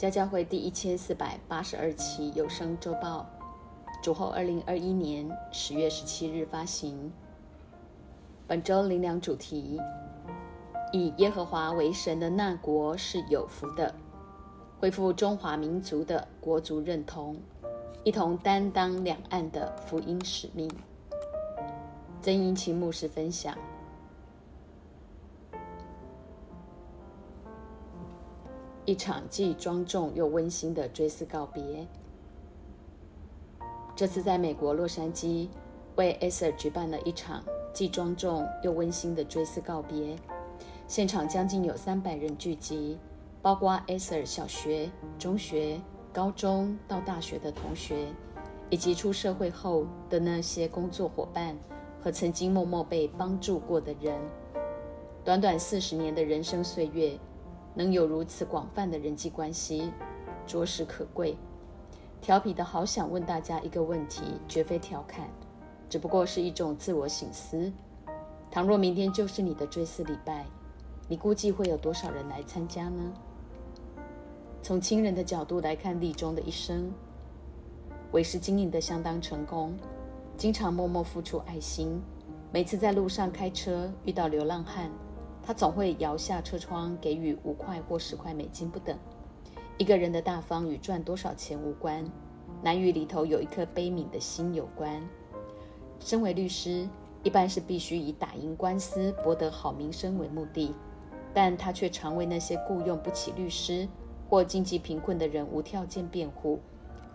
家教会第一千四百八十二期有声周报，主后二零二一年十月十七日发行。本周灵粮主题：以耶和华为神的那国是有福的，恢复中华民族的国族认同，一同担当两岸的福音使命。曾英清牧师分享。一场既庄重又温馨的追思告别。这次在美国洛杉矶为 Acer 举办了一场既庄重又温馨的追思告别，现场将近有三百人聚集，包括 Acer 小学、中学、高中到大学的同学，以及出社会后的那些工作伙伴和曾经默默被帮助过的人。短短四十年的人生岁月。能有如此广泛的人际关系，着实可贵。调皮的好想问大家一个问题，绝非调侃，只不过是一种自我醒思。倘若明天就是你的追思礼拜，你估计会有多少人来参加呢？从亲人的角度来看，立中的一生，为师经营的相当成功，经常默默付出爱心。每次在路上开车遇到流浪汉。他总会摇下车窗，给予五块或十块美金不等。一个人的大方与赚多少钱无关，难与里头有一颗悲悯的心有关。身为律师，一般是必须以打赢官司、博得好名声为目的，但他却常为那些雇佣不起律师或经济贫困的人无条件辩护。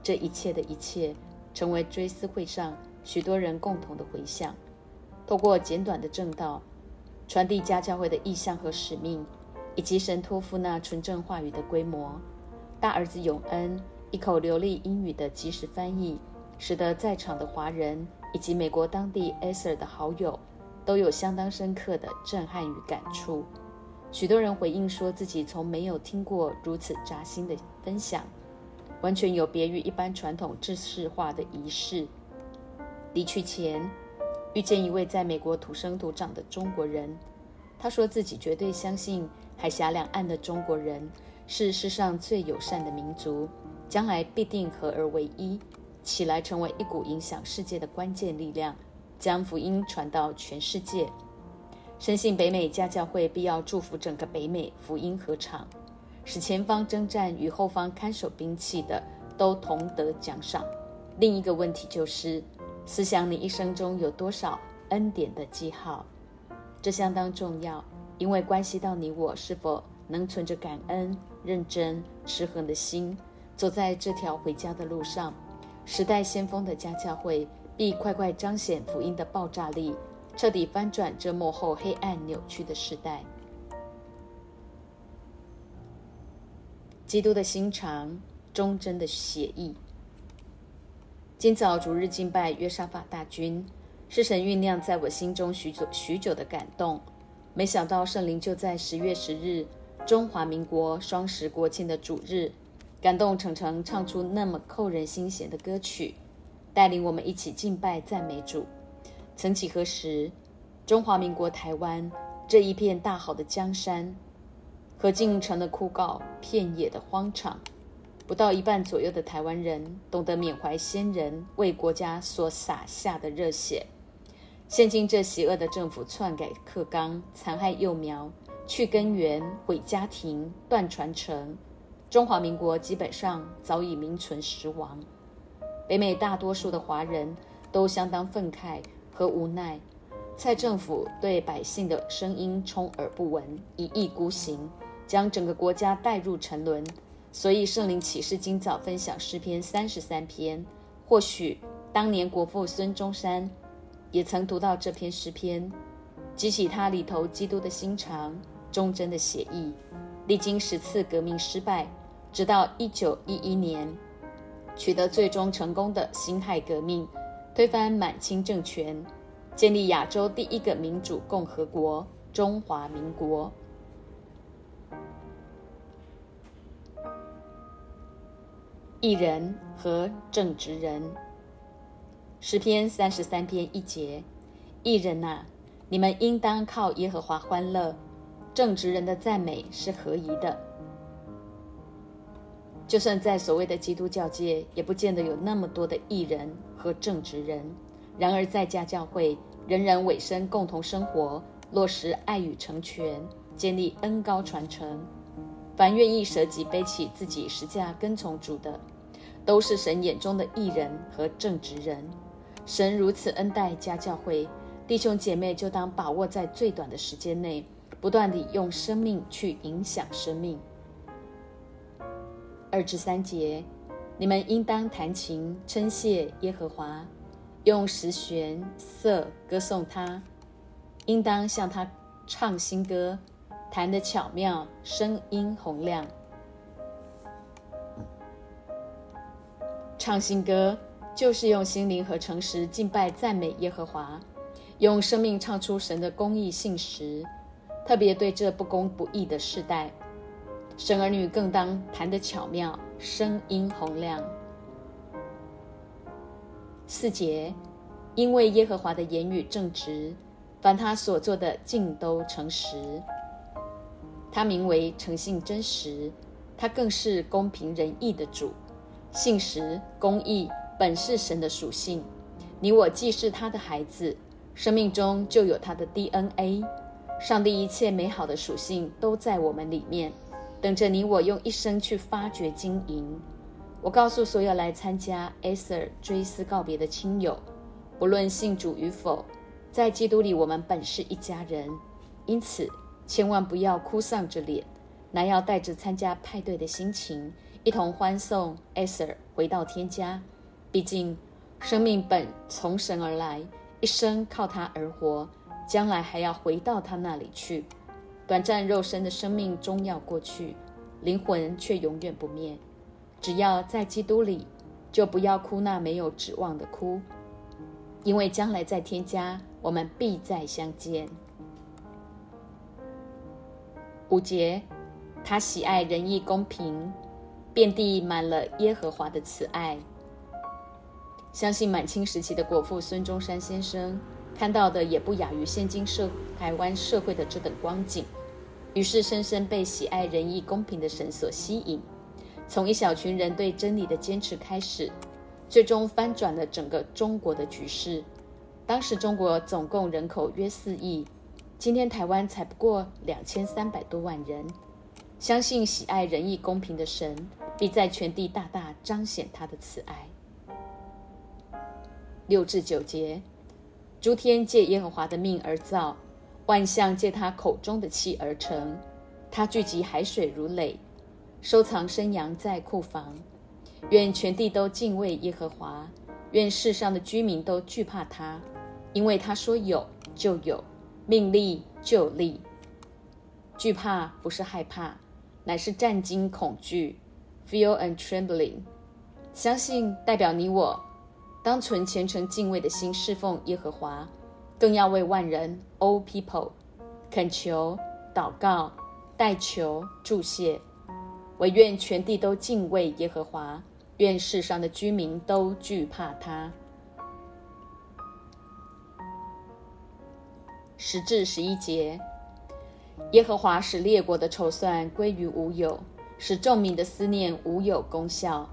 这一切的一切，成为追思会上许多人共同的回响。透过简短的正道。传递家教会的意向和使命，以及神托付那纯正话语的规模。大儿子永恩一口流利英语的及时翻译，使得在场的华人以及美国当地 Acer 的好友都有相当深刻的震撼与感触。许多人回应说自己从没有听过如此扎心的分享，完全有别于一般传统制式化的仪式。离去前。遇见一位在美国土生土长的中国人，他说自己绝对相信海峡两岸的中国人是世上最友善的民族，将来必定合而为一，起来成为一股影响世界的关键力量，将福音传到全世界。深信北美家教会必要祝福整个北美福音合场，使前方征战与后方看守兵器的都同得奖赏。另一个问题就是。思想你一生中有多少恩典的记号，这相当重要，因为关系到你我是否能存着感恩、认真、持恒的心，走在这条回家的路上。时代先锋的家教会必快快彰显福音的爆炸力，彻底翻转这幕后黑暗扭曲的时代。基督的心肠，忠贞的血意。今早逐日敬拜约沙法大军，是神酝酿在我心中许久许久的感动。没想到圣灵就在十月十日，中华民国双十国庆的主日，感动程程唱出那么扣人心弦的歌曲，带领我们一起敬拜赞美主。曾几何时，中华民国台湾这一片大好的江山，何竟成了枯槁片野的荒场？不到一半左右的台湾人懂得缅怀先人为国家所洒下的热血。现今这邪恶的政府篡改课纲、残害幼苗、去根源、毁家庭、断传承，中华民国基本上早已名存实亡。北美大多数的华人都相当愤慨和无奈，蔡政府对百姓的声音充耳不闻，一意孤行，将整个国家带入沉沦。所以圣灵启示今早分享诗篇三十三篇，或许当年国父孙中山也曾读到这篇诗篇，激起他里头基督的心肠、忠贞的血意。历经十次革命失败，直到一九一一年取得最终成功的辛亥革命，推翻满清政权，建立亚洲第一个民主共和国——中华民国。艺人和正直人，诗篇三十三篇一节：艺人呐，你们应当靠耶和华欢乐；正直人的赞美是合宜的。就算在所谓的基督教界，也不见得有那么多的艺人和正直人。然而，在家教会，人人委身共同生活，落实爱与成全，建立恩高传承。凡愿意舍己背起自己十架跟从主的，都是神眼中的艺人和正直人。神如此恩待家教会弟兄姐妹，就当把握在最短的时间内，不断地用生命去影响生命。二至三节，你们应当弹琴称谢耶和华，用十弦瑟歌颂他，应当向他唱新歌，弹得巧妙，声音洪亮。唱新歌就是用心灵和诚实敬拜赞美耶和华，用生命唱出神的公义信实，特别对这不公不义的世代。神儿女更当弹得巧妙，声音洪亮。四节，因为耶和华的言语正直，凡他所做的尽都诚实。他名为诚信真实，他更是公平仁义的主。信实公义本是神的属性，你我既是他的孩子，生命中就有他的 DNA。上帝一切美好的属性都在我们里面。等着你我用一生去发掘经营。我告诉所有来参加 Aser 追思告别的亲友，不论信主与否，在基督里我们本是一家人。因此，千万不要哭丧着脸，乃要带着参加派对的心情，一同欢送 Aser 回到天家。毕竟，生命本从神而来，一生靠他而活，将来还要回到他那里去。短暂肉身的生命终要过去，灵魂却永远不灭。只要在基督里，就不要哭那没有指望的哭，因为将来在天家，我们必再相见。五节，他喜爱仁义公平，遍地满了耶和华的慈爱。相信满清时期的国父孙中山先生。看到的也不亚于现今社台湾社会的这等光景，于是深深被喜爱仁义公平的神所吸引。从一小群人对真理的坚持开始，最终翻转了整个中国的局势。当时中国总共人口约四亿，今天台湾才不过两千三百多万人。相信喜爱仁义公平的神，必在全地大大彰显他的慈爱。六至九节。诸天借耶和华的命而造，万象借他口中的气而成。他聚集海水如垒，收藏生羊在库房。愿全地都敬畏耶和华，愿世上的居民都惧怕他，因为他说有就有，命立就立。惧怕不是害怕，乃是战惊恐惧，fear and trembling。相信代表你我。当存虔诚敬畏的心侍奉耶和华，更要为万人 （all people） 恳求、祷告、代求、祝谢，唯愿全地都敬畏耶和华，愿世上的居民都惧怕他。十至十一节，耶和华使列国的筹算归于无有，使众民的思念无有功效。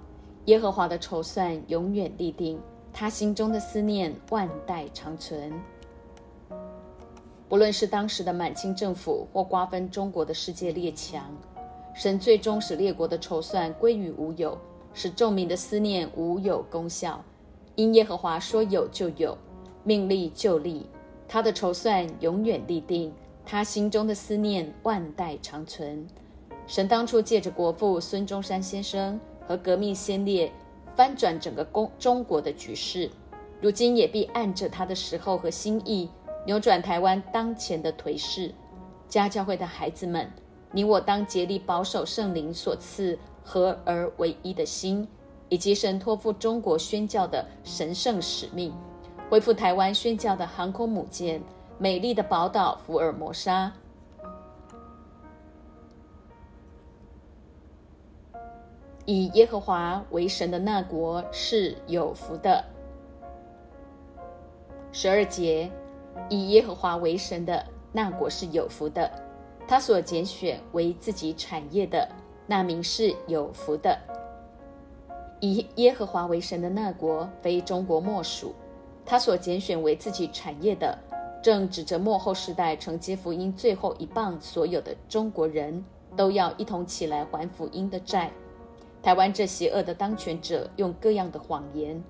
耶和华的筹算永远立定。他心中的思念万代长存。不论是当时的满清政府或瓜分中国的世界列强，神最终使列国的筹算归于无有，使众民的思念无有功效。因耶和华说有就有，命立就立，他的筹算永远立定，他心中的思念万代长存。神当初借着国父孙中山先生和革命先烈。翻转整个中中国的局势，如今也必按着他的时候和心意，扭转台湾当前的颓势。家教会的孩子们，你我当竭力保守圣灵所赐合而为一的心，以及神托付中国宣教的神圣使命，恢复台湾宣教的航空母舰——美丽的宝岛福尔摩沙。以耶和华为神的那国是有福的。十二节，以耶和华为神的那国是有福的，他所拣选为自己产业的那民是有福的。以耶和华为神的那国，非中国莫属。他所拣选为自己产业的，正指着末后时代承接福音最后一棒，所有的中国人都要一同起来还福音的债。台湾这邪恶的当权者用各样的谎言，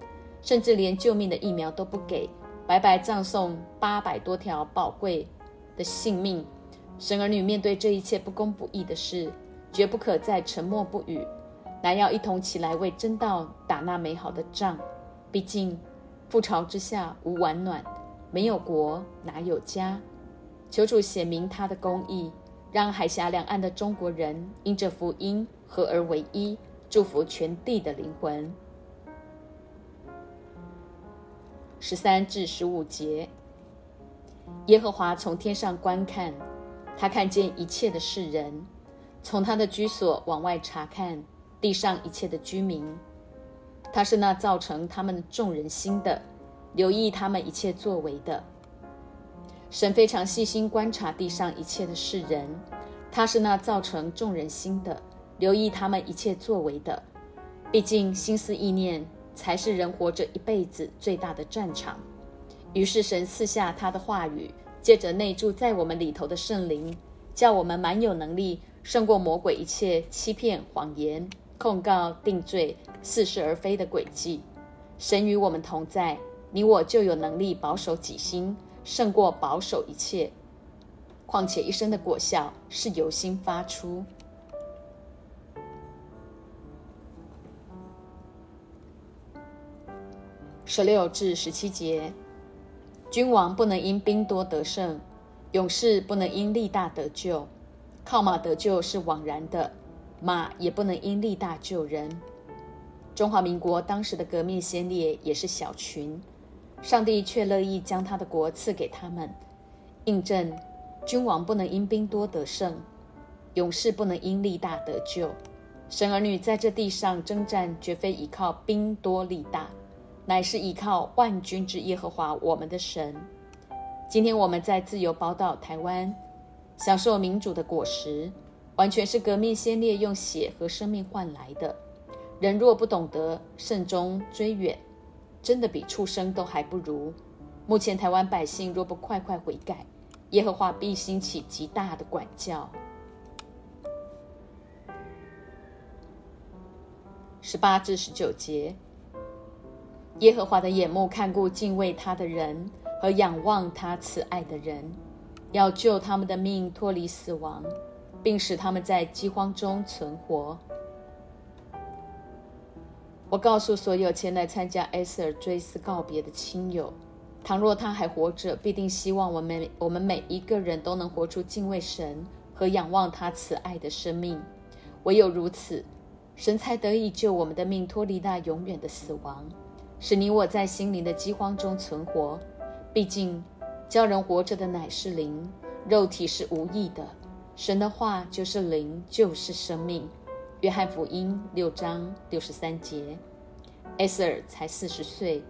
甚至连救命的疫苗都不给，白白葬送八百多条宝贵的性命。神儿女面对这一切不公不义的事，绝不可再沉默不语，乃要一同起来为真道打那美好的仗。毕竟。覆巢之下无完卵，没有国哪有家？求主显明他的公义，让海峡两岸的中国人因着福音合而为一，祝福全地的灵魂。十三至十五节，耶和华从天上观看，他看见一切的世人，从他的居所往外查看地上一切的居民。他是那造成他们众人心的，留意他们一切作为的。神非常细心观察地上一切的世人，他是那造成众人心的，留意他们一切作为的。毕竟心思意念才是人活着一辈子最大的战场。于是神赐下他的话语，借着内住在我们里头的圣灵，叫我们满有能力胜过魔鬼一切欺骗谎言。控告、定罪、似是而非的诡计，神与我们同在，你我就有能力保守己心，胜过保守一切。况且一生的果效是由心发出。十六至十七节，君王不能因兵多得胜，勇士不能因力大得救，靠马得救是枉然的。马也不能因力大救人。中华民国当时的革命先烈也是小群，上帝却乐意将他的国赐给他们，印证君王不能因兵多得胜，勇士不能因力大得救。神儿女在这地上征战，绝非依靠兵多力大，乃是依靠万军之耶和华我们的神。今天我们在自由宝岛台湾，享受民主的果实。完全是革命先烈用血和生命换来的。人若不懂得慎终追远，真的比畜生都还不如。目前台湾百姓若不快快悔改，耶和华必兴起极大的管教。十八至十九节，耶和华的眼目看顾敬畏他的人和仰望他慈爱的人，要救他们的命脱离死亡。并使他们在饥荒中存活。我告诉所有前来参加埃塞尔追思告别的亲友，倘若他还活着，必定希望我们我们每一个人都能活出敬畏神和仰望他慈爱的生命。唯有如此，神才得以救我们的命脱离那永远的死亡，使你我在心灵的饥荒中存活。毕竟，叫人活着的乃是灵，肉体是无益的。神的话就是灵，就是生命。约翰福音六章六十三节。艾瑟尔才四十岁，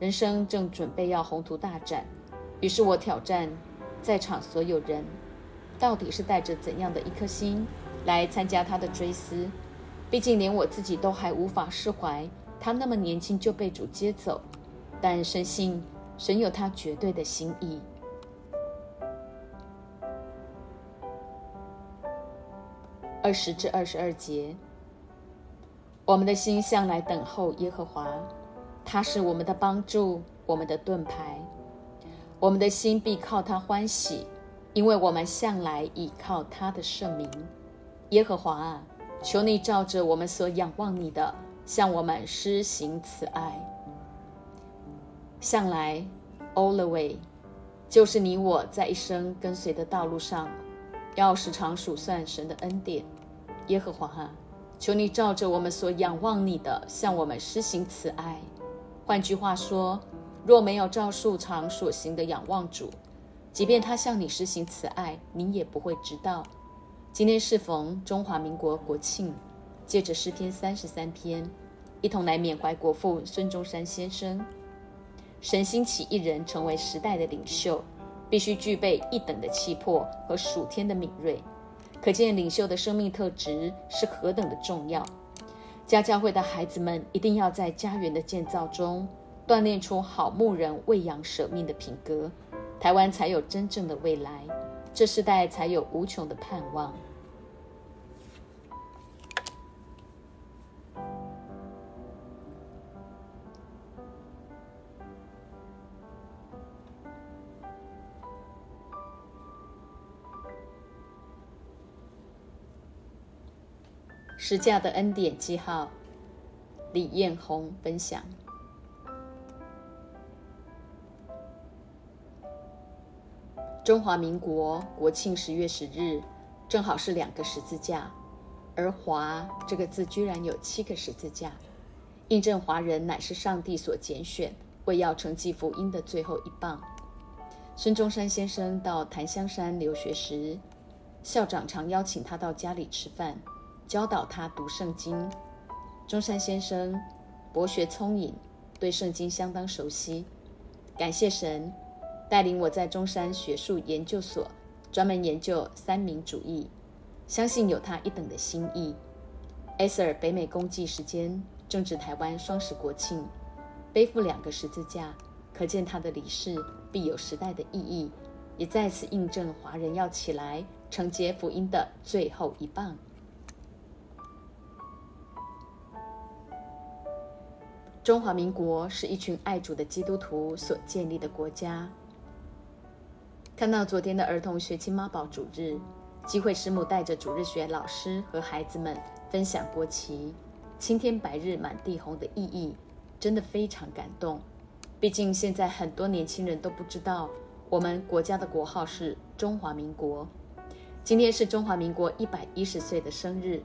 人生正准备要宏图大展。于是我挑战在场所有人，到底是带着怎样的一颗心来参加他的追思？毕竟连我自己都还无法释怀，他那么年轻就被主接走。但深信神有他绝对的心意。二十至二十二节，我们的心向来等候耶和华，他是我们的帮助，我们的盾牌。我们的心必靠他欢喜，因为我们向来倚靠他的圣名。耶和华啊，求你照着我们所仰望你的，向我们施行慈爱。向来，all the way，就是你我在一生跟随的道路上，要时常数算神的恩典。耶和华啊，求你照着我们所仰望你的，向我们施行慈爱。换句话说，若没有照数常所行的仰望主，即便他向你施行慈爱，你也不会知道。今天适逢中华民国国庆，借着诗篇三十三篇，一同来缅怀国父孙中山先生。神兴起一人成为时代的领袖，必须具备一等的气魄和属天的敏锐。可见领袖的生命特质是何等的重要。家教会的孩子们一定要在家园的建造中锻炼出好牧人喂养舍命的品格，台湾才有真正的未来，这世代才有无穷的盼望。十架的恩典记号，李艳红分享。中华民国国庆十月十日，正好是两个十字架，而“华”这个字居然有七个十字架，印证华人乃是上帝所拣选，为要承继福音的最后一棒。孙中山先生到檀香山留学时，校长常邀请他到家里吃饭。教导他读圣经。中山先生博学聪颖，对圣经相当熟悉。感谢神带领我在中山学术研究所专门研究三民主义，相信有他一等的心意。艾塞尔北美公祭时间正值台湾双十国庆，背负两个十字架，可见他的离世必有时代的意义，也再次印证华人要起来承接福音的最后一棒。中华民国是一群爱主的基督徒所建立的国家。看到昨天的儿童学青妈宝主日，机会师母带着主日学老师和孩子们分享国旗“青天白日满地红”的意义，真的非常感动。毕竟现在很多年轻人都不知道，我们国家的国号是中华民国。今天是中华民国一百一十岁的生日，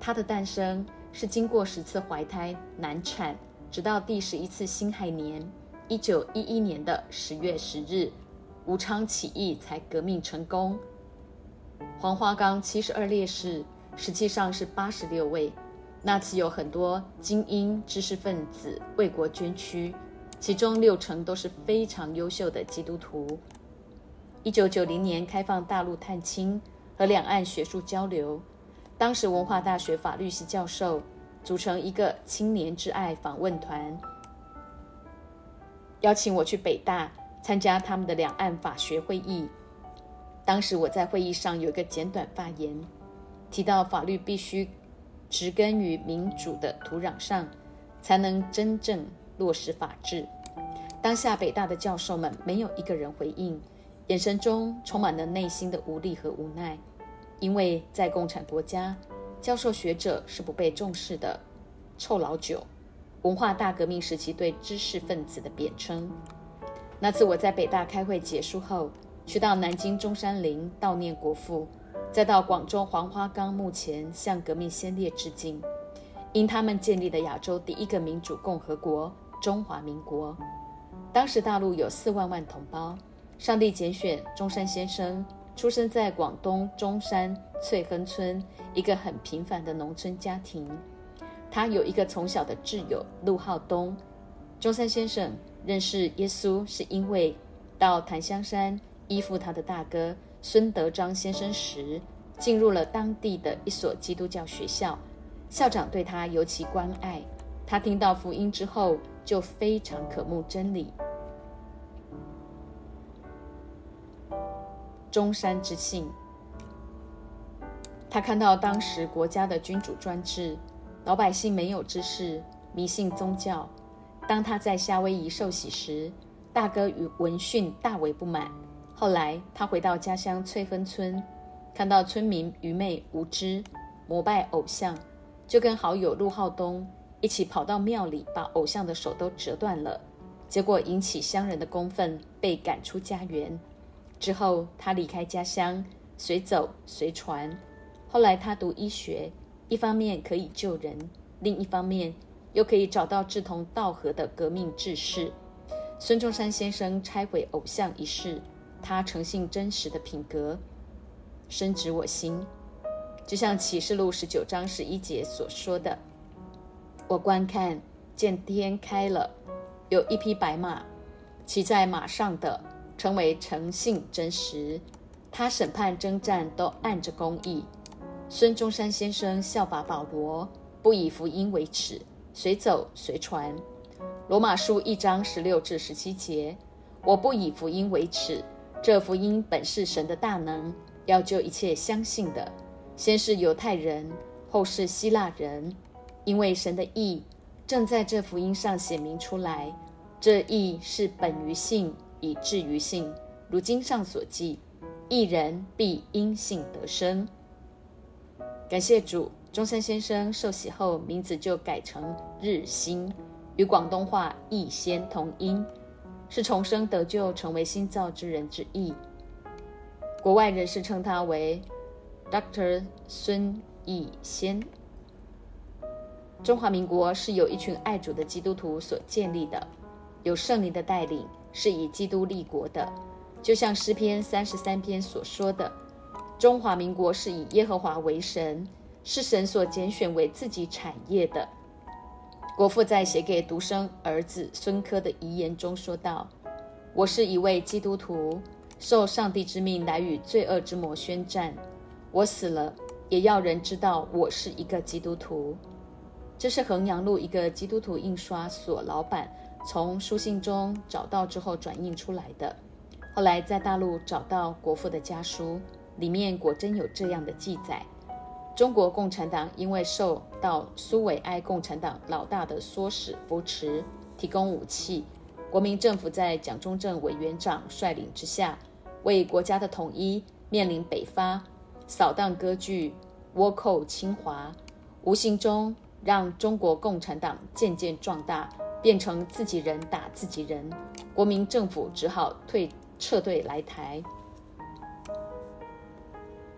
它的诞生是经过十次怀胎难产。直到第十一次辛亥年，一九一一年的十月十日，武昌起义才革命成功。黄花岗七十二烈士实际上是八十六位，那次有很多精英知识分子为国捐躯，其中六成都是非常优秀的基督徒。一九九零年开放大陆探亲和两岸学术交流，当时文化大学法律系教授。组成一个青年之爱访问团，邀请我去北大参加他们的两岸法学会议。当时我在会议上有一个简短发言，提到法律必须植根于民主的土壤上，才能真正落实法治。当下北大的教授们没有一个人回应，眼神中充满了内心的无力和无奈，因为在共产国家。教授学者是不被重视的，臭老九，文化大革命时期对知识分子的贬称。那次我在北大开会结束后，去到南京中山陵悼念国父，再到广州黄花岗墓前向革命先烈致敬，因他们建立了亚洲第一个民主共和国——中华民国。当时大陆有四万万同胞，上帝拣选中山先生。出生在广东中山翠亨村一个很平凡的农村家庭，他有一个从小的挚友陆浩东。中山先生认识耶稣是因为到檀香山依附他的大哥孙德章先生时，进入了当地的一所基督教学校，校长对他尤其关爱。他听到福音之后，就非常渴慕真理。中山之幸，他看到当时国家的君主专制，老百姓没有知识，迷信宗教。当他在夏威夷受洗时，大哥与闻讯大为不满。后来他回到家乡翠峰村，看到村民愚昧无知，膜拜偶像，就跟好友陆浩东一起跑到庙里，把偶像的手都折断了，结果引起乡人的公愤，被赶出家园。之后，他离开家乡，随走随传。后来，他读医学，一方面可以救人，另一方面又可以找到志同道合的革命志士。孙中山先生拆毁偶像一事，他诚信真实的品格深植我心。就像启示录十九章十一节所说的：“我观看，见天开了，有一匹白马，骑在马上的。”成为诚信真实，他审判征战都按着公义。孙中山先生效法保罗，不以福音为耻，随走随传。罗马书一章十六至十七节，我不以福音为耻，这福音本是神的大能，要救一切相信的，先是犹太人，后是希腊人，因为神的意正在这福音上显明出来。这意是本于信，以至于信。如经上所记，一人必因信得生。感谢主，中山先生受洗后名字就改成日新，与广东话义仙同音，是重生得救、成为新造之人之意。国外人士称他为 Doctor 孙逸仙。中华民国是由一群爱主的基督徒所建立的，有圣灵的带领，是以基督立国的。就像诗篇三十三篇所说的，中华民国是以耶和华为神，是神所拣选为自己产业的。国父在写给独生儿子孙科的遗言中说道：“我是一位基督徒，受上帝之命来与罪恶之魔宣战。我死了，也要人知道我是一个基督徒。”这是衡阳路一个基督徒印刷所老板从书信中找到之后转印出来的。后来在大陆找到国父的家书，里面果真有这样的记载：中国共产党因为受到苏维埃共产党老大的唆使扶持，提供武器，国民政府在蒋中正委员长率领之下，为国家的统一面临北伐、扫荡割据、倭寇侵华，无形中让中国共产党渐渐壮大，变成自己人打自己人，国民政府只好退。撤退来台。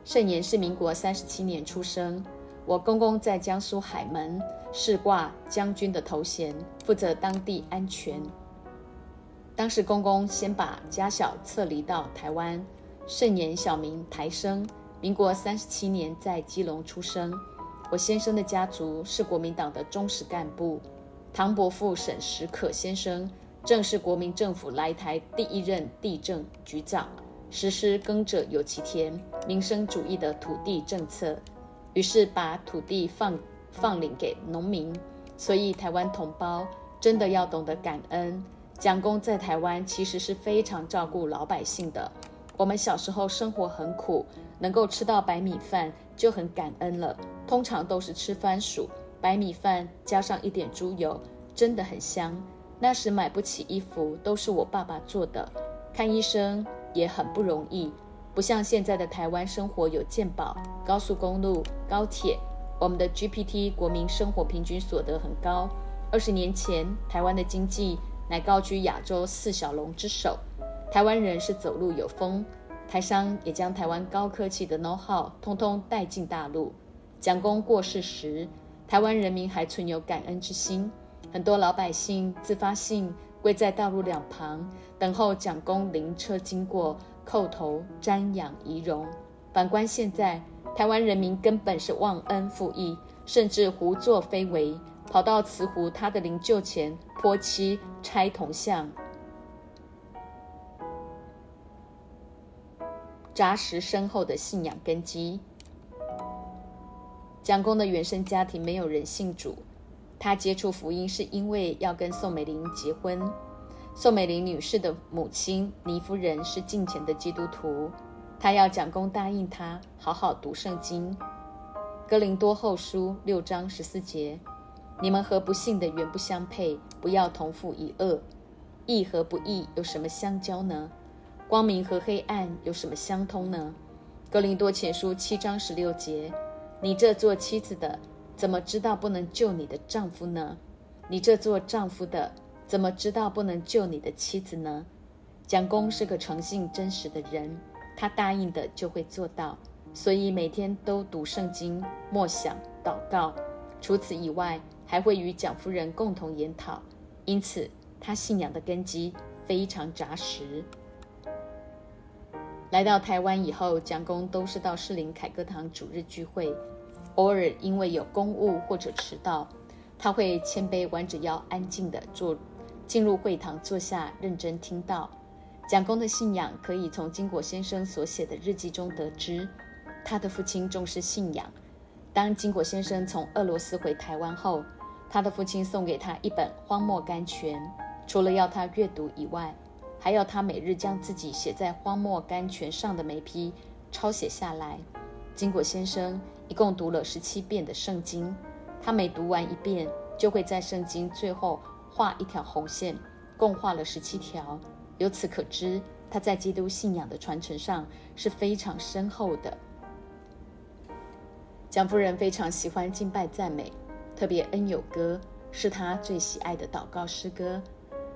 盛年是民国三十七年出生，我公公在江苏海门是挂将军的头衔，负责当地安全。当时公公先把家小撤离到台湾。盛年小名台生，民国三十七年在基隆出生。我先生的家族是国民党的忠实干部，唐伯父沈石可先生。正是国民政府来台第一任地政局长，实施“耕者有其田”民生主义的土地政策，于是把土地放放领给农民。所以台湾同胞真的要懂得感恩。蒋公在台湾其实是非常照顾老百姓的。我们小时候生活很苦，能够吃到白米饭就很感恩了。通常都是吃番薯、白米饭，加上一点猪油，真的很香。那时买不起衣服，都是我爸爸做的。看医生也很不容易，不像现在的台湾生活有健保、高速公路、高铁。我们的 GPT 国民生活平均所得很高。二十年前，台湾的经济乃高居亚洲四小龙之首。台湾人是走路有风，台商也将台湾高科技的 know how 通通带进大陆。蒋公过世时，台湾人民还存有感恩之心。很多老百姓自发性跪在道路两旁，等候蒋公灵车经过，叩头瞻仰仪容。反观现在，台湾人民根本是忘恩负义，甚至胡作非为，跑到慈湖他的灵柩前泼漆拆铜像，扎实深厚的信仰根基。蒋公的原生家庭没有人信主。他接触福音是因为要跟宋美龄结婚。宋美龄女士的母亲倪夫人是敬虔的基督徒，她要蒋公答应她好好读圣经。哥林多后书六章十四节：你们和不信的原不相配，不要同父一恶。义和不义有什么相交呢？光明和黑暗有什么相通呢？哥林多前书七章十六节：你这做妻子的。怎么知道不能救你的丈夫呢？你这做丈夫的怎么知道不能救你的妻子呢？蒋公是个诚信真实的人，他答应的就会做到，所以每天都读圣经、默想、祷告。除此以外，还会与蒋夫人共同研讨，因此他信仰的根基非常扎实。来到台湾以后，蒋公都是到士林凯歌堂主日聚会。偶尔因为有公务或者迟到，他会谦卑弯着腰，安静地坐，进入会堂坐下，认真听到。蒋公的信仰可以从金国先生所写的日记中得知。他的父亲重视信仰，当金果先生从俄罗斯回台湾后，他的父亲送给他一本《荒漠甘泉》，除了要他阅读以外，还要他每日将自己写在荒漠甘泉上的眉批抄写下来。金果先生一共读了十七遍的圣经，他每读完一遍，就会在圣经最后画一条红线，共画了十七条。由此可知，他在基督信仰的传承上是非常深厚的。蒋夫人非常喜欢敬拜赞美，特别恩友歌是她最喜爱的祷告诗歌。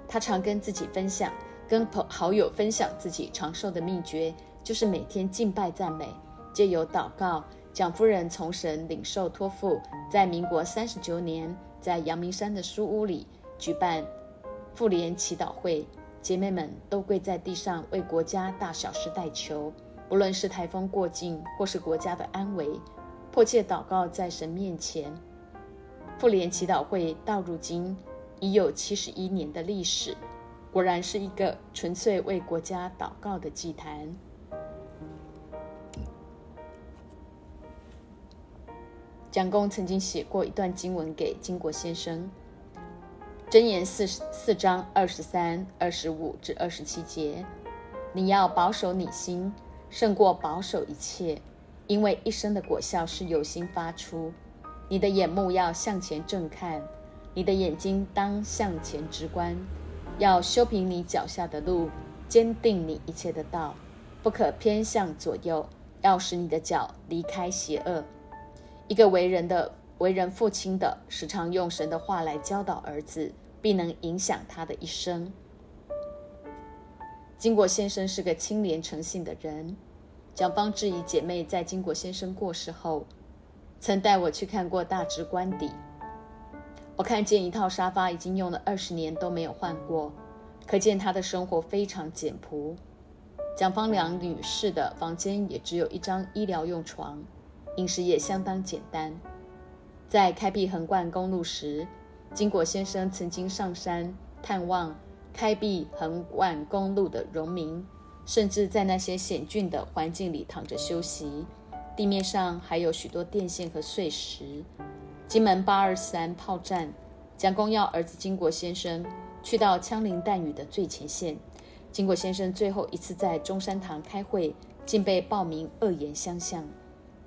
她常跟自己分享，跟朋好友分享自己长寿的秘诀，就是每天敬拜赞美，借由祷告。蒋夫人从神领受托付，在民国三十九年，在阳明山的书屋里举办妇联祈祷会，姐妹们都跪在地上为国家大小事代求，不论是台风过境，或是国家的安危。迫切祷告在神面前。妇联祈祷会到如今已有七十一年的历史，果然是一个纯粹为国家祷告的祭坛。蒋公曾经写过一段经文给金国先生，《箴言》四四章二十三、二十五至二十七节：你要保守你心，胜过保守一切。因为一生的果效是由心发出，你的眼目要向前正看，你的眼睛当向前直观，要修平你脚下的路，坚定你一切的道，不可偏向左右，要使你的脚离开邪恶。一个为人的为人父亲的，时常用神的话来教导儿子，必能影响他的一生。金国先生是个清廉诚信的人。蒋方质疑姐妹在金国先生过世后，曾带我去看过大直官邸。我看见一套沙发已经用了二十年都没有换过，可见他的生活非常简朴。蒋方良女士的房间也只有一张医疗用床，饮食也相当简单。在开辟横贯公路时，金果先生曾经上山探望开辟横贯公路的农民。甚至在那些险峻的环境里躺着休息，地面上还有许多电线和碎石。金门八二三炮战，蒋公要儿子金国先生去到枪林弹雨的最前线。金国先生最后一次在中山堂开会，竟被暴民恶言相向。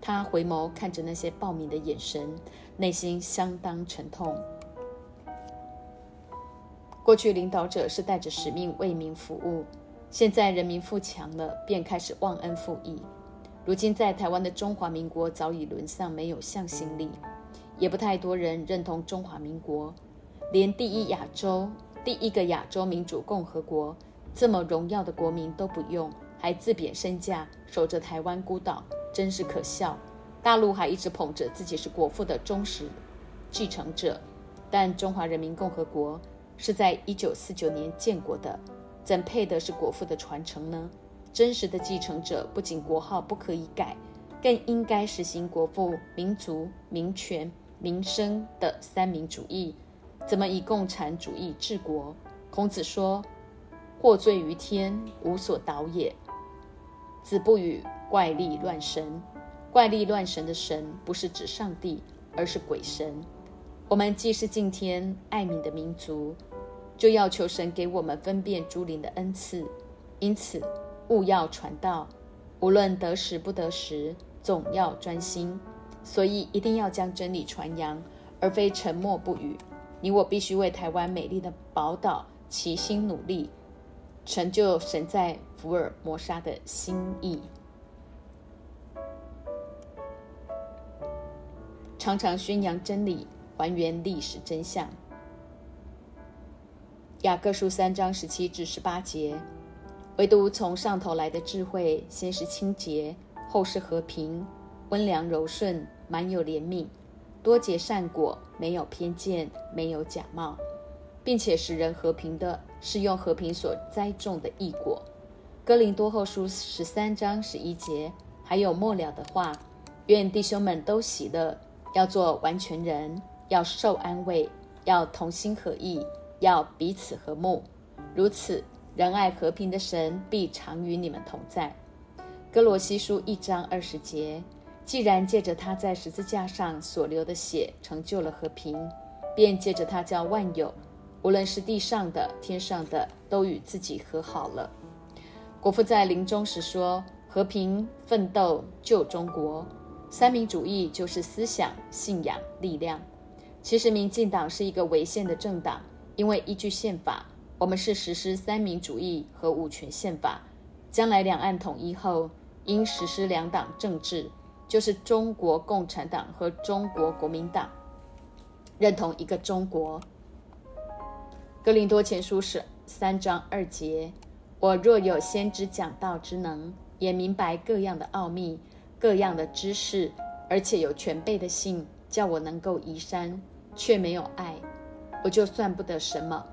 他回眸看着那些暴民的眼神，内心相当沉痛。过去领导者是带着使命为民服务。现在人民富强了，便开始忘恩负义。如今在台湾的中华民国早已沦丧，没有向心力，也不太多人认同中华民国。连第一亚洲、第一个亚洲民主共和国这么荣耀的国民都不用，还自贬身价守着台湾孤岛，真是可笑。大陆还一直捧着自己是国父的忠实继承者，但中华人民共和国是在一九四九年建国的。怎配得是国父的传承呢？真实的继承者不仅国号不可以改，更应该实行国父民族、民权、民生的三民主义。怎么以共产主义治国？孔子说：“祸罪于天，无所导也。”子不语怪力乱神。怪力乱神的神不是指上帝，而是鬼神。我们既是敬天爱民的民族。就要求神给我们分辨诸灵的恩赐，因此勿要传道，无论得时不得时，总要专心。所以一定要将真理传扬，而非沉默不语。你我必须为台湾美丽的宝岛齐心努力，成就神在福尔摩沙的心意。常常宣扬真理，还原历史真相。雅各书三章十七至十八节，唯独从上头来的智慧，先是清洁，后是和平，温良柔顺，满有怜悯，多结善果，没有偏见，没有假冒，并且使人和平的，是用和平所栽种的异果。哥林多后书十三章十一节，还有末了的话，愿弟兄们都喜乐，要做完全人，要受安慰，要同心合意。要彼此和睦，如此仁爱和平的神必常与你们同在。哥罗西书一章二十节，既然借着他在十字架上所流的血成就了和平，便借着他叫万有，无论是地上的、天上的，都与自己和好了。国父在临终时说：“和平奋斗救中国。”三民主义就是思想、信仰、力量。其实，民进党是一个违宪的政党，因为依据宪法，我们是实施三民主义和五权宪法。将来两岸统一后，应实施两党政治。就是中国共产党和中国国民党认同一个中国。格林多前书是三章二节：我若有先知讲道之能，也明白各样的奥秘、各样的知识，而且有全备的信，叫我能够移山，却没有爱，我就算不得什么。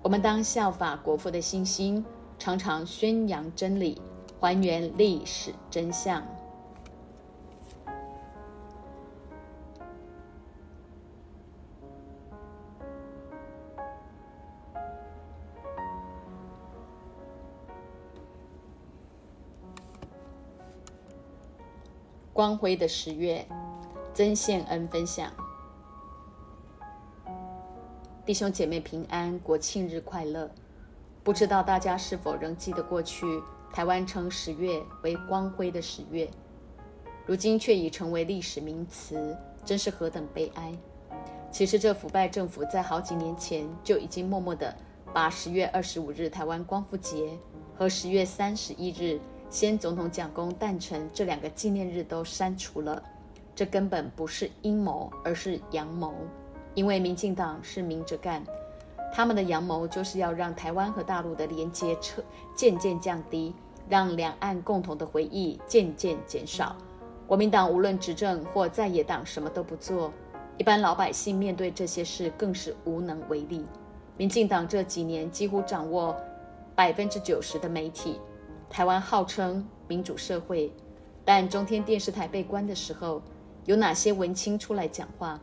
我们当效法国父的信心，常常宣扬真理，还原历史真相。光辉的十月，曾宪恩分享。弟兄姐妹平安，国庆日快乐！不知道大家是否仍记得过去台湾称十月为光辉的十月，如今却已成为历史名词，真是何等悲哀！其实这腐败政府在好几年前就已经默默的把十月二十五日台湾光复节和十月三十一日。先总统蒋公诞辰这两个纪念日都删除了，这根本不是阴谋，而是阳谋。因为民进党是明着干，他们的阳谋就是要让台湾和大陆的连接彻渐渐降低，让两岸共同的回忆渐渐减少。国民党无论执政或在野党什么都不做，一般老百姓面对这些事更是无能为力。民进党这几年几乎掌握百分之九十的媒体。台湾号称民主社会，但中天电视台被关的时候，有哪些文青出来讲话？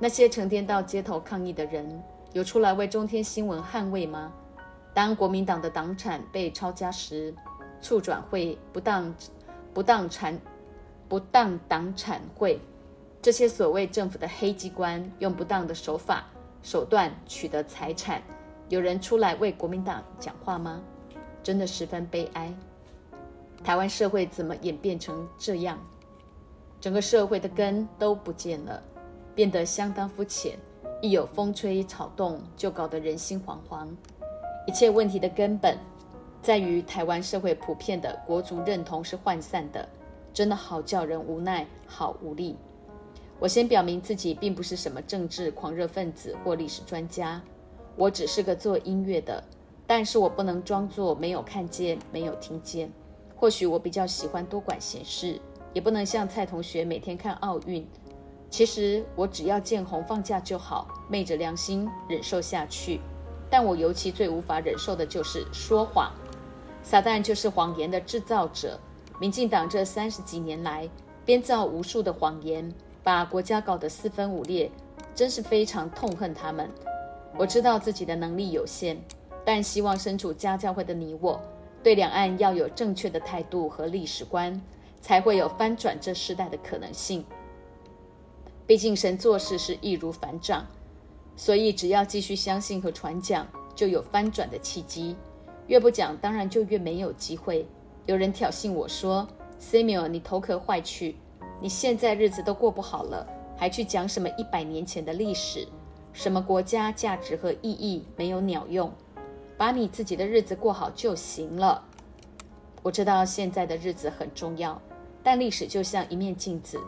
那些成天到街头抗议的人，有出来为中天新闻捍卫吗？当国民党的党产被抄家时，促转会不当、不当产、不当党产会，这些所谓政府的黑机关用不当的手法手段取得财产，有人出来为国民党讲话吗？真的十分悲哀。台湾社会怎么演变成这样？整个社会的根都不见了，变得相当肤浅。一有风吹草动，就搞得人心惶惶。一切问题的根本，在于台湾社会普遍的国族认同是涣散的，真的好叫人无奈，好无力。我先表明自己并不是什么政治狂热分子或历史专家，我只是个做音乐的。但是我不能装作没有看见、没有听见。或许我比较喜欢多管闲事，也不能像蔡同学每天看奥运。其实我只要见红放假就好，昧着良心忍受下去。但我尤其最无法忍受的就是说谎。撒旦就是谎言的制造者。民进党这三十几年来编造无数的谎言，把国家搞得四分五裂，真是非常痛恨他们。我知道自己的能力有限。但希望身处家教会的你我，对两岸要有正确的态度和历史观，才会有翻转这时代的可能性。毕竟神做事是易如反掌，所以只要继续相信和传讲，就有翻转的契机。越不讲，当然就越没有机会。有人挑衅我说：“Samuel，你头壳坏去！你现在日子都过不好了，还去讲什么一百年前的历史？什么国家价值和意义没有鸟用？”把你自己的日子过好就行了。我知道现在的日子很重要，但历史就像一面镜子，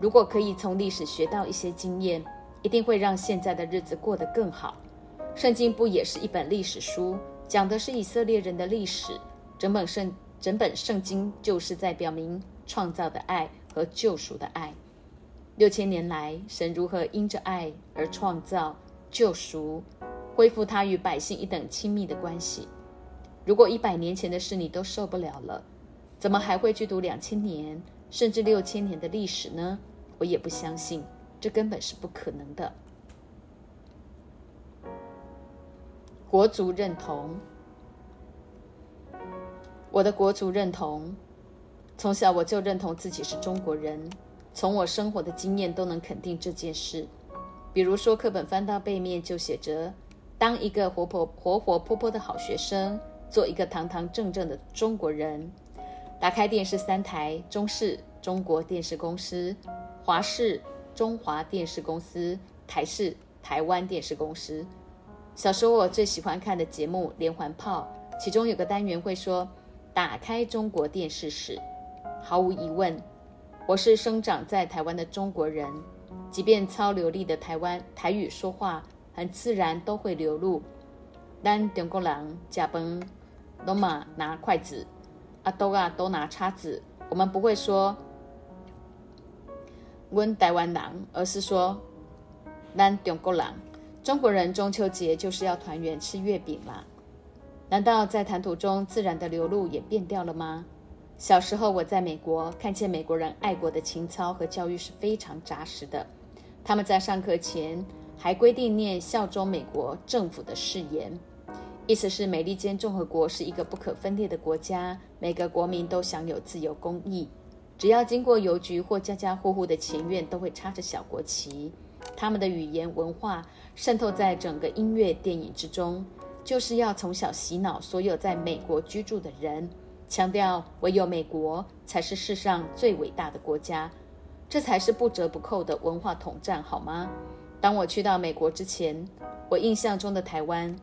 如果可以从历史学到一些经验，一定会让现在的日子过得更好。圣经不也是一本历史书，讲的是以色列人的历史。整本圣整本圣经就是在表明创造的爱和救赎的爱。六千年来，神如何因着爱而创造救赎。恢复他与百姓一等亲密的关系。如果一百年前的事你都受不了了，怎么还会去读两千年甚至六千年的历史呢？我也不相信，这根本是不可能的。国族认同，我的国族认同，从小我就认同自己是中国人。从我生活的经验都能肯定这件事。比如说，课本翻到背面就写着：“当一个活泼活活泼泼的好学生，做一个堂堂正正的中国人。”打开电视三台：中视中国电视公司、华视中华电视公司、台视台湾电视公司。小时候我最喜欢看的节目《连环炮》，其中有个单元会说：“打开中国电视史。”毫无疑问，我是生长在台湾的中国人。即便超流利的台湾台语说话，很自然都会流露。咱中国人加崩，罗马拿筷子，阿多啊都拿叉子。我们不会说“温台湾人”，而是说“咱中国人”。中国人中秋节就是要团圆吃月饼啦。难道在谈吐中自然的流露也变掉了吗？小时候我在美国看见美国人爱国的情操和教育是非常扎实的。他们在上课前还规定念效忠美国政府的誓言，意思是美利坚共和国是一个不可分裂的国家，每个国民都享有自由公益。只要经过邮局或家家户户的前院，都会插着小国旗。他们的语言文化渗透在整个音乐电影之中，就是要从小洗脑所有在美国居住的人。强调唯有美国才是世上最伟大的国家，这才是不折不扣的文化统战，好吗？当我去到美国之前，我印象中的台湾，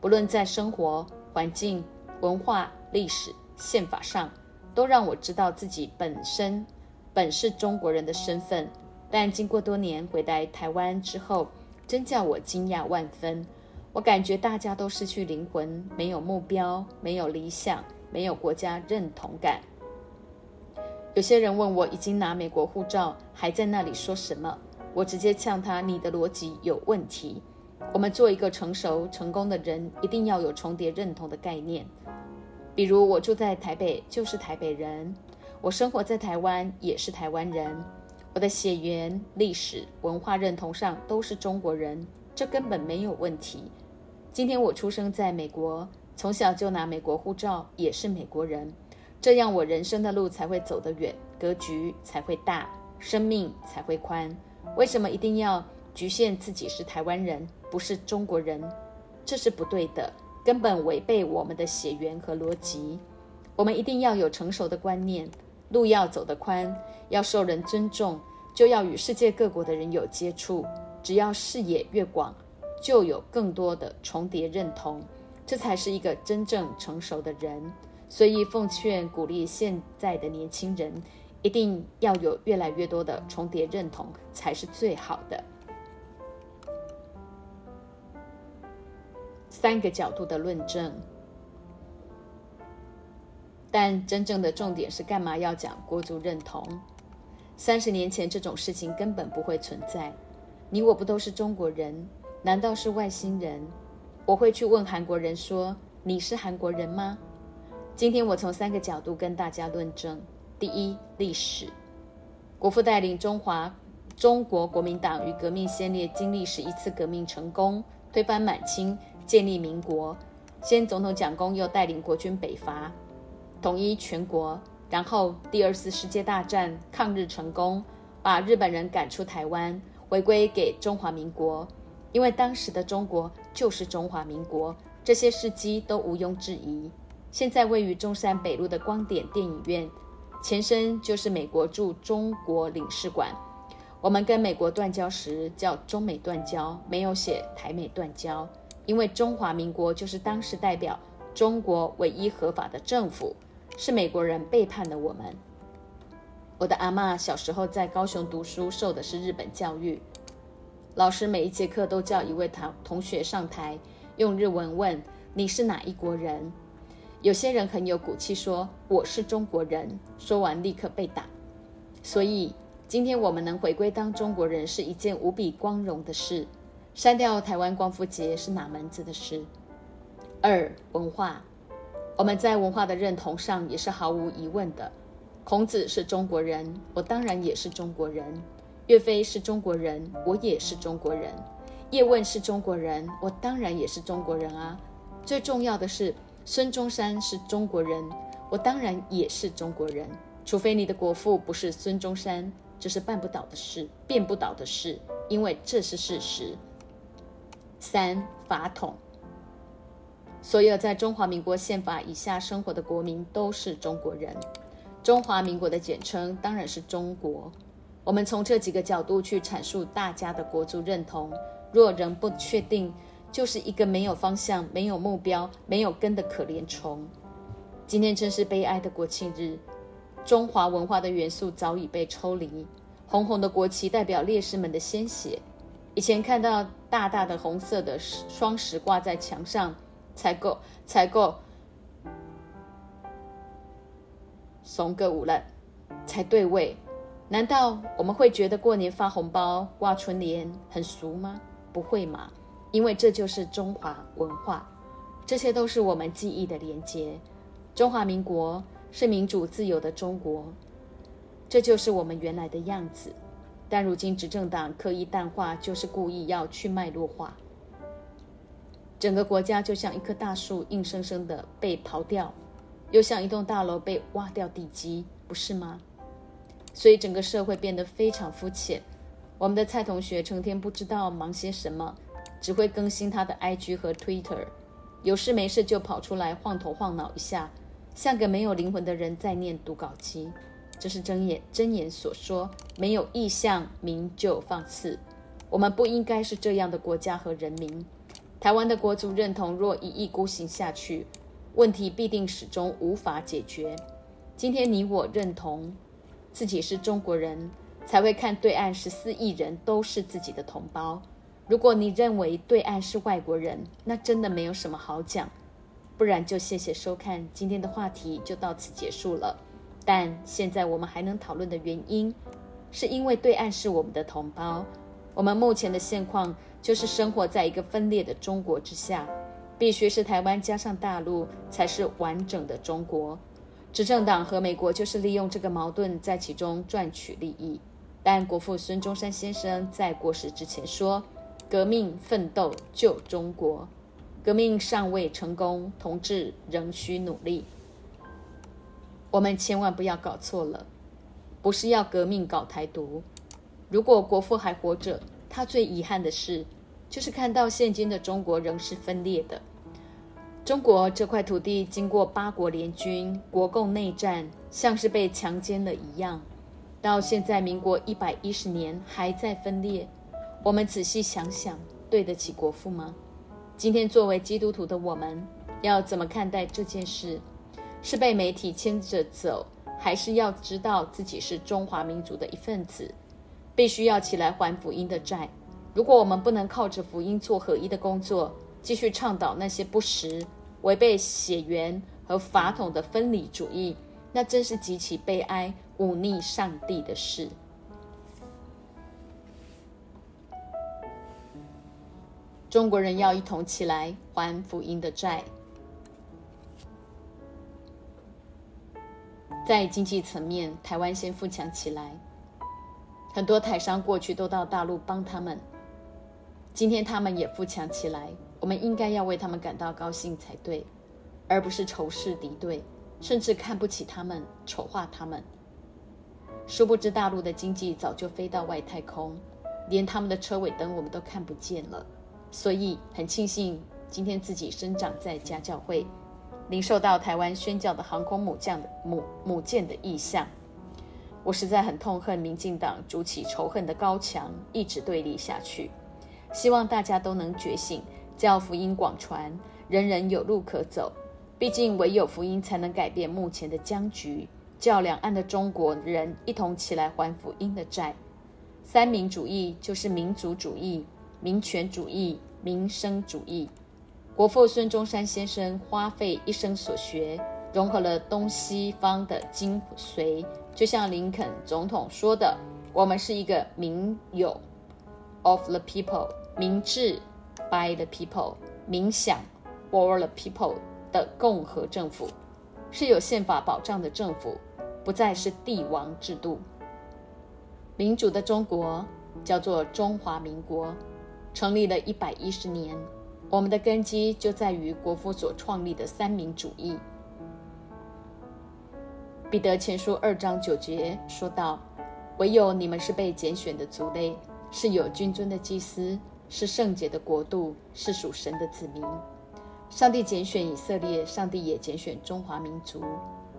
不论在生活环境、文化、历史、宪法上，都让我知道自己本身本是中国人的身份。但经过多年回来台湾之后，真叫我惊讶万分。我感觉大家都失去灵魂，没有目标，没有理想。没有国家认同感。有些人问我，已经拿美国护照，还在那里说什么？我直接呛他：“你的逻辑有问题。我们做一个成熟、成功的人，一定要有重叠认同的概念。比如，我住在台北，就是台北人；我生活在台湾，也是台湾人。我的血缘、历史、文化认同上都是中国人，这根本没有问题。今天我出生在美国。”从小就拿美国护照，也是美国人，这样我人生的路才会走得远，格局才会大，生命才会宽。为什么一定要局限自己是台湾人，不是中国人？这是不对的，根本违背我们的血缘和逻辑。我们一定要有成熟的观念，路要走得宽，要受人尊重，就要与世界各国的人有接触。只要视野越广，就有更多的重叠认同。这才是一个真正成熟的人，所以奉劝鼓励现在的年轻人，一定要有越来越多的重叠认同，才是最好的。三个角度的论证，但真正的重点是干嘛要讲国族认同？三十年前这种事情根本不会存在，你我不都是中国人？难道是外星人？我会去问韩国人说：“你是韩国人吗？”今天我从三个角度跟大家论证：第一，历史，国父带领中华中国国民党与革命先烈经历十一次革命成功，推翻满清，建立民国。先总统蒋公又带领国军北伐，统一全国。然后第二次世界大战抗日成功，把日本人赶出台湾，回归给中华民国。因为当时的中国就是中华民国，这些事迹都毋庸置疑。现在位于中山北路的光点电影院，前身就是美国驻中国领事馆。我们跟美国断交时叫中美断交，没有写台美断交，因为中华民国就是当时代表中国唯一合法的政府，是美国人背叛了我们。我的阿妈小时候在高雄读书，受的是日本教育。老师每一节课都叫一位同同学上台，用日文问你是哪一国人。有些人很有骨气说我是中国人，说完立刻被打。所以今天我们能回归当中国人是一件无比光荣的事。删掉台湾光复节是哪门子的事？二文化，我们在文化的认同上也是毫无疑问的。孔子是中国人，我当然也是中国人。岳飞是中国人，我也是中国人；叶问是中国人，我当然也是中国人啊。最重要的是，孙中山是中国人，我当然也是中国人。除非你的国父不是孙中山，这是办不倒的事，变不倒的事，因为这是事实。三法统，所有在中华民国宪法以下生活的国民都是中国人。中华民国的简称当然是中国。我们从这几个角度去阐述大家的国族认同，若仍不确定，就是一个没有方向、没有目标、没有根的可怜虫。今天真是悲哀的国庆日，中华文化的元素早已被抽离。红红的国旗代表烈士们的鲜血。以前看到大大的红色的双十挂在墙上才够，才够。怂个五了，才对味。难道我们会觉得过年发红包、挂春联很俗吗？不会嘛，因为这就是中华文化，这些都是我们记忆的连接。中华民国是民主自由的中国，这就是我们原来的样子。但如今执政党刻意淡化，就是故意要去脉络化。整个国家就像一棵大树，硬生生的被刨掉。又像一栋大楼被挖掉地基，不是吗？所以整个社会变得非常肤浅。我们的蔡同学成天不知道忙些什么，只会更新他的 IG 和 Twitter，有事没事就跑出来晃头晃脑一下，像个没有灵魂的人在念读稿机。这是真言真言所说，没有意向，民就放肆。我们不应该是这样的国家和人民。台湾的国族认同若一意孤行下去。问题必定始终无法解决。今天你我认同自己是中国人，才会看对岸十四亿人都是自己的同胞。如果你认为对岸是外国人，那真的没有什么好讲。不然就谢谢收看，今天的话题就到此结束了。但现在我们还能讨论的原因，是因为对岸是我们的同胞。我们目前的现况就是生活在一个分裂的中国之下。必须是台湾加上大陆才是完整的中国。执政党和美国就是利用这个矛盾在其中赚取利益。但国父孙中山先生在过世之前说：“革命奋斗救中国，革命尚未成功，同志仍需努力。”我们千万不要搞错了，不是要革命搞台独。如果国父还活着，他最遗憾的事就是看到现今的中国仍是分裂的。中国这块土地经过八国联军、国共内战，像是被强奸了一样。到现在，民国一百一十年还在分裂。我们仔细想想，对得起国父吗？今天作为基督徒的我们，要怎么看待这件事？是被媒体牵着走，还是要知道自己是中华民族的一份子，必须要起来还福音的债？如果我们不能靠着福音做合一的工作，继续倡导那些不实。违背血缘和法统的分离主义，那真是极其悲哀、忤逆上帝的事。中国人要一同起来还福音的债。在经济层面，台湾先富强起来，很多台商过去都到大陆帮他们，今天他们也富强起来。我们应该要为他们感到高兴才对，而不是仇视敌对，甚至看不起他们、丑化他们。殊不知，大陆的经济早就飞到外太空，连他们的车尾灯我们都看不见了。所以，很庆幸今天自己生长在家教会，领受到台湾宣教的航空母将的母母舰的意向。我实在很痛恨民进党筑起仇恨的高墙，一直对立下去。希望大家都能觉醒。叫福音广传，人人有路可走。毕竟唯有福音才能改变目前的僵局，叫两岸的中国人一同起来还福音的债。三民主义就是民族主义、民权主义、民生主义。国父孙中山先生花费一生所学，融合了东西方的精髓。就像林肯总统说的：“我们是一个民有 （of the people） 民治。” By the people，冥想，for the people 的共和政府，是有宪法保障的政府，不再是帝王制度。民主的中国叫做中华民国，成立了一百一十年，我们的根基就在于国父所创立的三民主义。彼得前书二章九节说道：“唯有你们是被拣选的族类，是有君尊的祭司，是圣洁的国度，是属神的子民。上帝拣选以色列，上帝也拣选中华民族。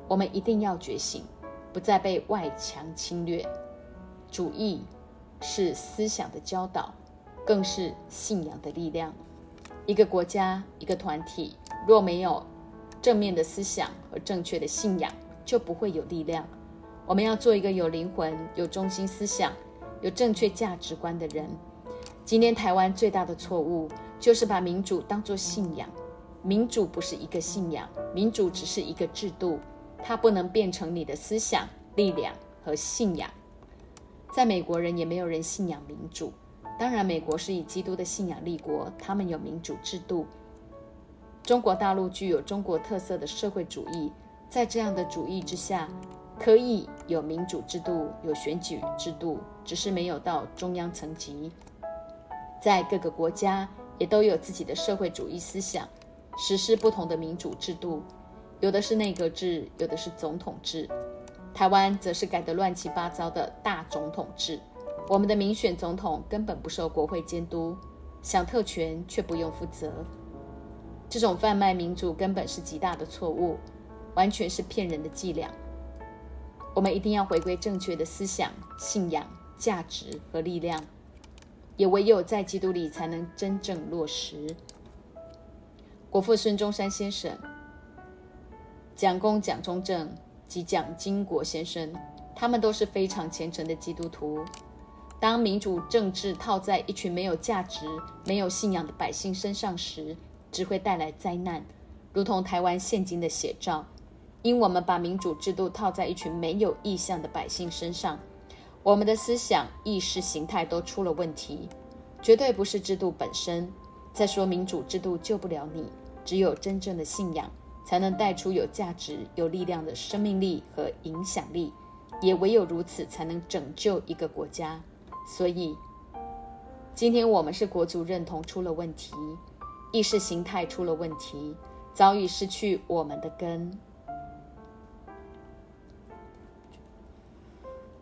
我们一定要觉醒，不再被外强侵略。主义是思想的教导，更是信仰的力量。一个国家、一个团体，若没有正面的思想和正确的信仰，就不会有力量。我们要做一个有灵魂、有中心思想、有正确价值观的人。今天台湾最大的错误就是把民主当作信仰。民主不是一个信仰，民主只是一个制度，它不能变成你的思想、力量和信仰。在美国人也没有人信仰民主。当然，美国是以基督的信仰立国，他们有民主制度。中国大陆具有中国特色的社会主义，在这样的主义之下。可以有民主制度，有选举制度，只是没有到中央层级。在各个国家也都有自己的社会主义思想，实施不同的民主制度，有的是内阁制，有的是总统制。台湾则是改得乱七八糟的大总统制。我们的民选总统根本不受国会监督，享特权却不用负责。这种贩卖民主根本是极大的错误，完全是骗人的伎俩。我们一定要回归正确的思想、信仰、价值和力量，也唯有在基督里才能真正落实。国父孙中山先生、蒋公蒋中正及蒋经国先生，他们都是非常虔诚的基督徒。当民主政治套在一群没有价值、没有信仰的百姓身上时，只会带来灾难，如同台湾现今的写照。因我们把民主制度套在一群没有意向的百姓身上，我们的思想意识形态都出了问题，绝对不是制度本身。再说，民主制度救不了你，只有真正的信仰，才能带出有价值、有力量的生命力和影响力，也唯有如此，才能拯救一个国家。所以，今天我们是国族认同出了问题，意识形态出了问题，早已失去我们的根。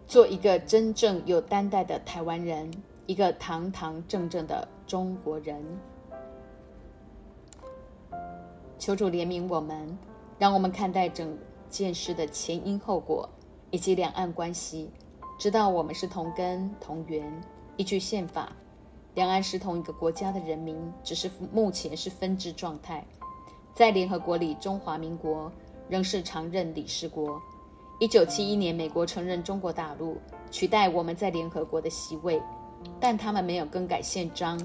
做一个真正有担待的台湾人，一个堂堂正正的中国人。求主怜悯我们，让我们看待整件事的前因后果以及两岸关系，知道我们是同根同源。依据宪法，两岸是同一个国家的人民，只是目前是分治状态。在联合国里，中华民国仍是常任理事国。一九七一年，美国承认中国大陆，取代我们在联合国的席位，但他们没有更改宪章。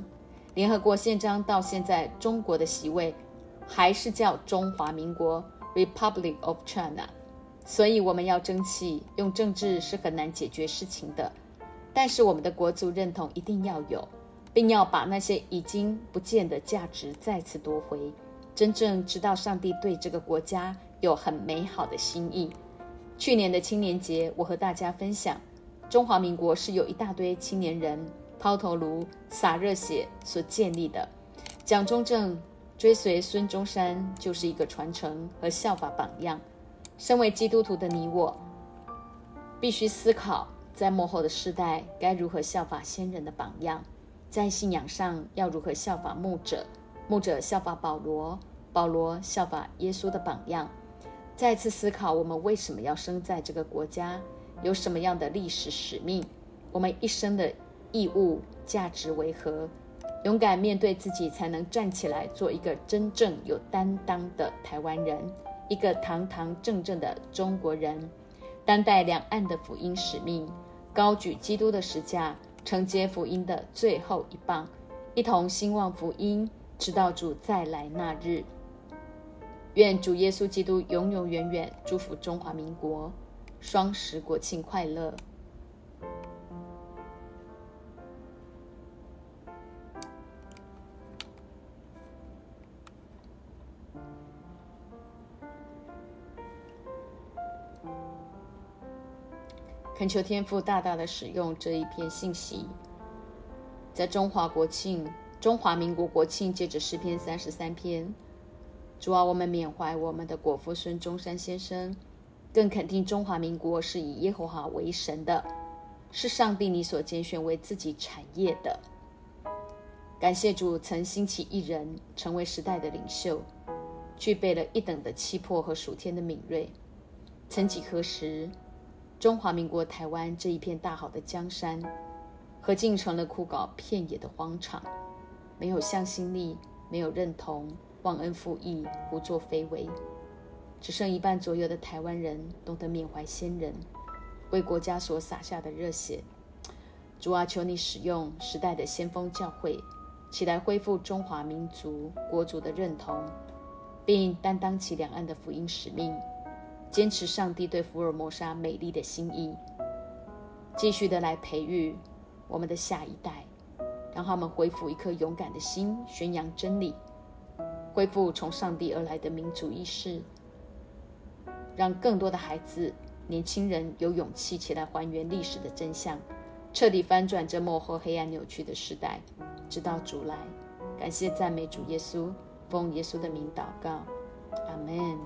联合国宪章到现在，中国的席位还是叫中华民国 （Republic of China）。所以我们要争气，用政治是很难解决事情的。但是我们的国族认同一定要有，并要把那些已经不见的价值再次夺回，真正知道上帝对这个国家有很美好的心意。去年的青年节，我和大家分享，中华民国是有一大堆青年人抛头颅、洒热血所建立的。蒋中正追随孙中山，就是一个传承和效法榜样。身为基督徒的你我，必须思考，在幕后的世代该如何效法先人的榜样，在信仰上要如何效法牧者，牧者效法保罗，保罗效法耶稣的榜样。再次思考，我们为什么要生在这个国家？有什么样的历史使命？我们一生的义务、价值为何？勇敢面对自己，才能站起来，做一个真正有担当的台湾人，一个堂堂正正的中国人，担待两岸的福音使命，高举基督的十架，承接福音的最后一棒，一同兴旺福音，直到主再来那日。愿主耶稣基督永永远远祝福中华民国，双十国庆快乐！恳求天父大大的使用这一篇信息，在中华国庆、中华民国国庆，借着诗篇三十三篇。主啊，我们缅怀我们的国父孙中山先生，更肯定中华民国是以耶和华为神的，是上帝你所拣选为自己产业的。感谢主曾兴起一人成为时代的领袖，具备了一等的气魄和属天的敏锐。曾几何时，中华民国台湾这一片大好的江山，何竟成了枯槁片野的荒场？没有向心力，没有认同，忘恩负义，胡作非为。只剩一半左右的台湾人懂得缅怀先人，为国家所洒下的热血。主啊，求你使用时代的先锋教会，起来恢复中华民族国族的认同，并担当起两岸的福音使命，坚持上帝对福尔摩沙美丽的心意，继续的来培育我们的下一代，让他们恢复一颗勇敢的心，宣扬真理，恢复从上帝而来的民族意识。让更多的孩子、年轻人有勇气起来还原历史的真相，彻底翻转这幕后黑暗扭曲的时代，直到主来。感谢赞美主耶稣，奉耶稣的名祷告，阿门。